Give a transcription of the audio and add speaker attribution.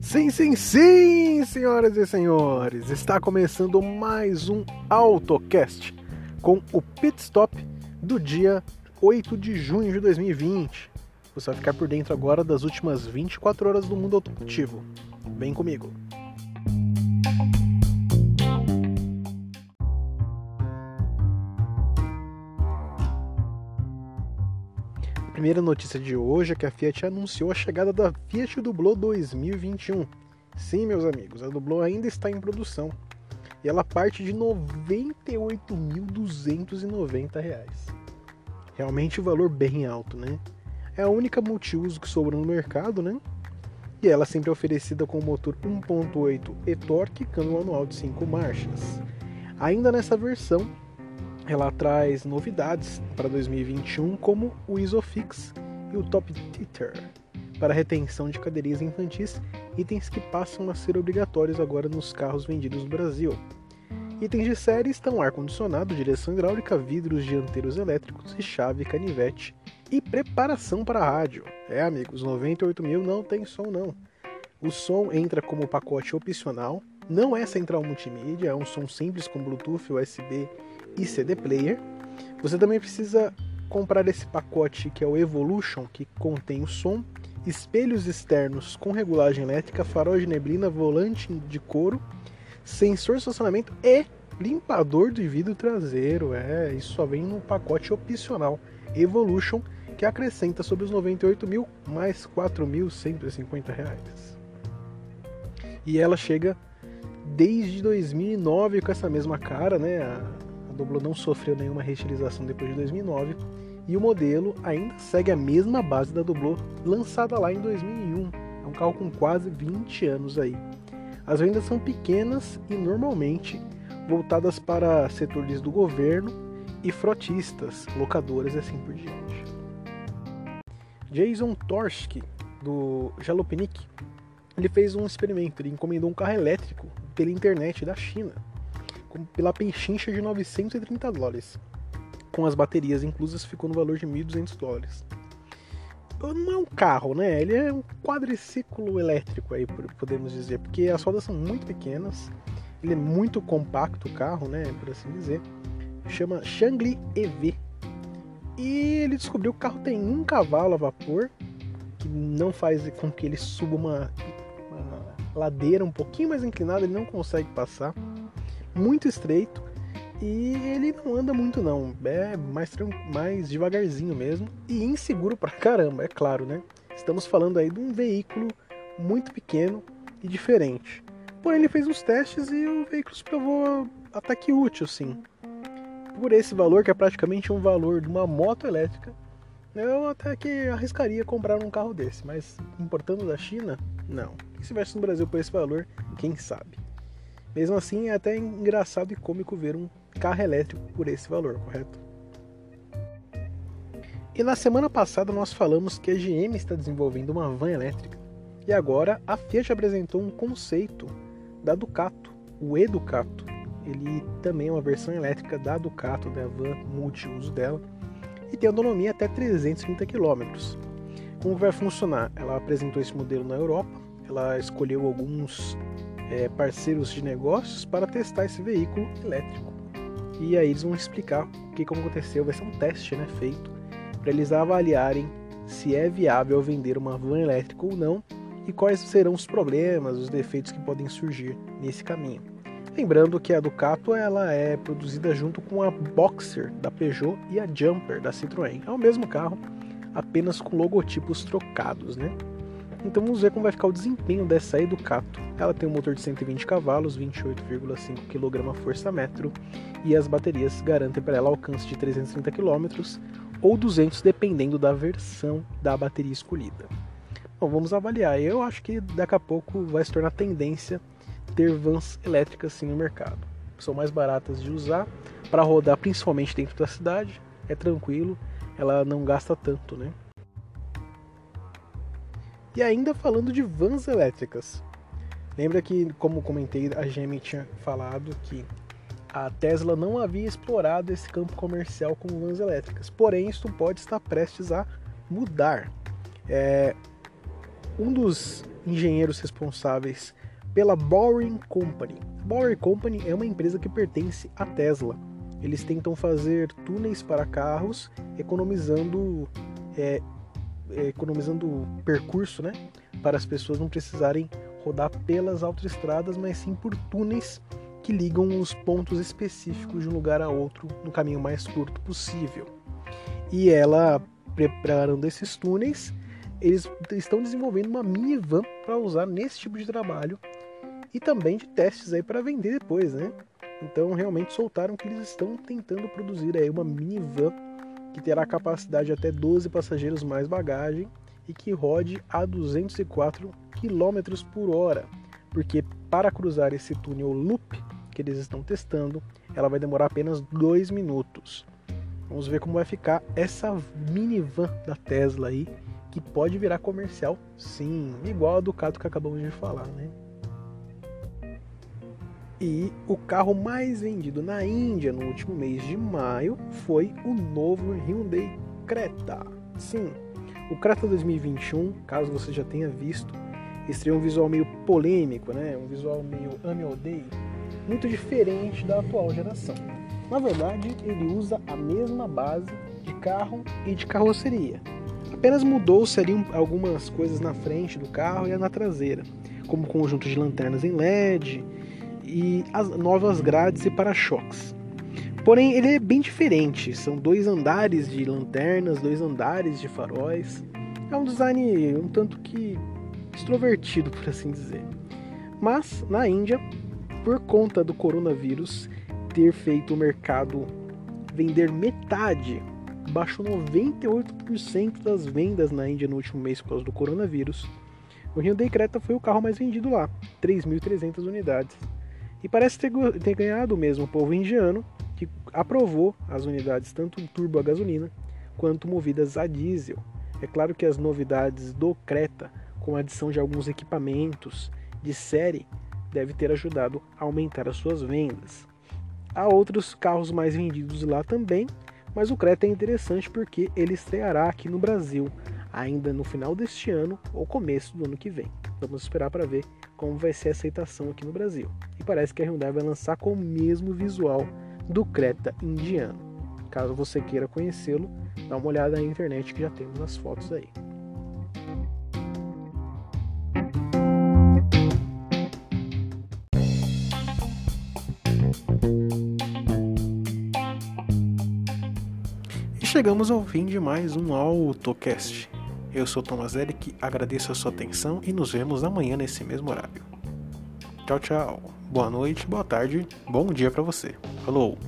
Speaker 1: Sim, sim, sim, senhoras e senhores, está começando mais um AutoCast com o pit stop do dia 8 de junho de 2020. Você vai ficar por dentro agora das últimas 24 horas do mundo automotivo. Vem comigo. Primeira notícia de hoje é que a Fiat anunciou a chegada da Fiat Dublo 2021. Sim, meus amigos, a Dublo ainda está em produção e ela parte de R$ 98.290. Realmente um valor bem alto, né? É a única multiuso que sobrou no mercado, né? E ela sempre é oferecida com motor 1.8 e-torque, câmbio manual de 5 marchas. Ainda nessa versão, ela traz novidades para 2021 como o Isofix e o Top Teeter para retenção de cadeirinhas infantis, itens que passam a ser obrigatórios agora nos carros vendidos no Brasil. Itens de série estão ar-condicionado, direção hidráulica, vidros dianteiros elétricos e chave canivete e preparação para rádio. É, amigos, 98 mil não tem som não. O som entra como pacote opcional, não é central multimídia, é um som simples com Bluetooth, USB e CD player. Você também precisa comprar esse pacote que é o Evolution, que contém o som, espelhos externos com regulagem elétrica, farol de neblina, volante de couro sensor de estacionamento e limpador de vidro traseiro. É, isso só vem no pacote opcional Evolution, que acrescenta sobre os 98 mil mais 4.150 reais. E ela chega desde 2009 com essa mesma cara, né? Doblo não sofreu nenhuma reestilização depois de 2009 e o modelo ainda segue a mesma base da Doblo lançada lá em 2001. É um carro com quase 20 anos aí. As vendas são pequenas e normalmente voltadas para setores do governo e frotistas, locadoras e assim por diante. Jason Torski, do Jalopnik, ele fez um experimento, ele encomendou um carro elétrico pela internet da China, pela pechincha de 930 dólares. Com as baterias inclusas ficou no valor de 1.200 dólares não é um carro, né? Ele é um quadriciclo elétrico aí, podemos dizer, porque as rodas são muito pequenas, ele é muito compacto o carro, né, por assim dizer. Chama Shangli EV. E ele descobriu que o carro tem um cavalo a vapor, que não faz com que ele suba uma, uma ladeira um pouquinho mais inclinada, ele não consegue passar. Muito estreito e ele não anda muito não, é mais, mais devagarzinho mesmo e inseguro pra caramba, é claro, né? Estamos falando aí de um veículo muito pequeno e diferente. Porém, ele fez uns testes e o veículo se provou até que útil, sim. Por esse valor, que é praticamente um valor de uma moto elétrica, eu até que arriscaria comprar um carro desse, mas importando da China, não. E se tivesse no Brasil por esse valor, quem sabe? Mesmo assim, é até engraçado e cômico ver um carro elétrico por esse valor, correto? E na semana passada nós falamos que a GM está desenvolvendo uma van elétrica. E agora a Fiat apresentou um conceito da Ducato, o Educato. Ele também é uma versão elétrica da Ducato, da van multiuso dela, e tem autonomia até 330 km. Como vai funcionar? Ela apresentou esse modelo na Europa, ela escolheu alguns é, parceiros de negócios para testar esse veículo elétrico. E aí eles vão explicar o que, como aconteceu, vai ser um teste né, feito para eles avaliarem se é viável vender uma van elétrica ou não e quais serão os problemas, os defeitos que podem surgir nesse caminho. Lembrando que a Ducato ela é produzida junto com a Boxer da Peugeot e a Jumper da Citroën. É o mesmo carro, apenas com logotipos trocados, né? Então vamos ver como vai ficar o desempenho dessa Educato. Ela tem um motor de 120 cavalos, 28,5 kg força-metro e as baterias garantem para ela alcance de 330 km ou 200 dependendo da versão da bateria escolhida. Bom, vamos avaliar. Eu acho que daqui a pouco vai se tornar tendência ter vans elétricas sim no mercado. São mais baratas de usar para rodar principalmente dentro da cidade, é tranquilo, ela não gasta tanto, né? E ainda falando de vans elétricas. Lembra que, como comentei, a GM tinha falado que a Tesla não havia explorado esse campo comercial com vans elétricas. Porém, isso pode estar prestes a mudar. É, um dos engenheiros responsáveis pela Boring Company. Boring Company é uma empresa que pertence à Tesla. Eles tentam fazer túneis para carros, economizando, é, economizando percurso, né, para as pessoas não precisarem rodar pelas autoestradas, mas sim por túneis que ligam os pontos específicos de um lugar a outro no caminho mais curto possível. E ela, preparando esses túneis, eles estão desenvolvendo uma minivan para usar nesse tipo de trabalho e também de testes aí para vender depois, né? Então realmente soltaram que eles estão tentando produzir aí uma minivan que terá capacidade até 12 passageiros mais bagagem e que rode a 204 km por hora, porque para cruzar esse túnel loop que eles estão testando, ela vai demorar apenas 2 minutos. Vamos ver como vai ficar essa minivan da Tesla aí, que pode virar comercial, sim, igual a Ducato que acabamos de falar, né? E o carro mais vendido na Índia no último mês de maio foi o novo Hyundai Creta. Sim, o Creta 2021, caso você já tenha visto, estreou um visual meio polêmico, né? um visual meio ame odeio, muito diferente da atual geração. Na verdade, ele usa a mesma base de carro e de carroceria. Apenas mudou-se algumas coisas na frente do carro e na traseira, como conjunto de lanternas em LED, e as novas grades e para-choques. Porém, ele é bem diferente. São dois andares de lanternas, dois andares de faróis. É um design um tanto que extrovertido, por assim dizer. Mas na Índia, por conta do coronavírus ter feito o mercado vender metade, baixou 98% das vendas na Índia no último mês por causa do coronavírus. O Hyundai Creta foi o carro mais vendido lá, 3.300 unidades. E parece ter, ter ganhado mesmo o povo indiano, que aprovou as unidades tanto turbo a gasolina quanto movidas a diesel. É claro que as novidades do Creta, com a adição de alguns equipamentos de série, deve ter ajudado a aumentar as suas vendas. Há outros carros mais vendidos lá também, mas o Creta é interessante porque ele estreará aqui no Brasil ainda no final deste ano ou começo do ano que vem. Vamos esperar para ver como vai ser a aceitação aqui no Brasil. E parece que a Hyundai vai lançar com o mesmo visual do Creta indiano. Caso você queira conhecê-lo, dá uma olhada na internet que já temos as fotos aí. E chegamos ao fim de mais um AutoCast. Eu sou Thomas Eric, agradeço a sua atenção e nos vemos amanhã nesse mesmo horário. Tchau, tchau. Boa noite, boa tarde, bom dia para você. Falou!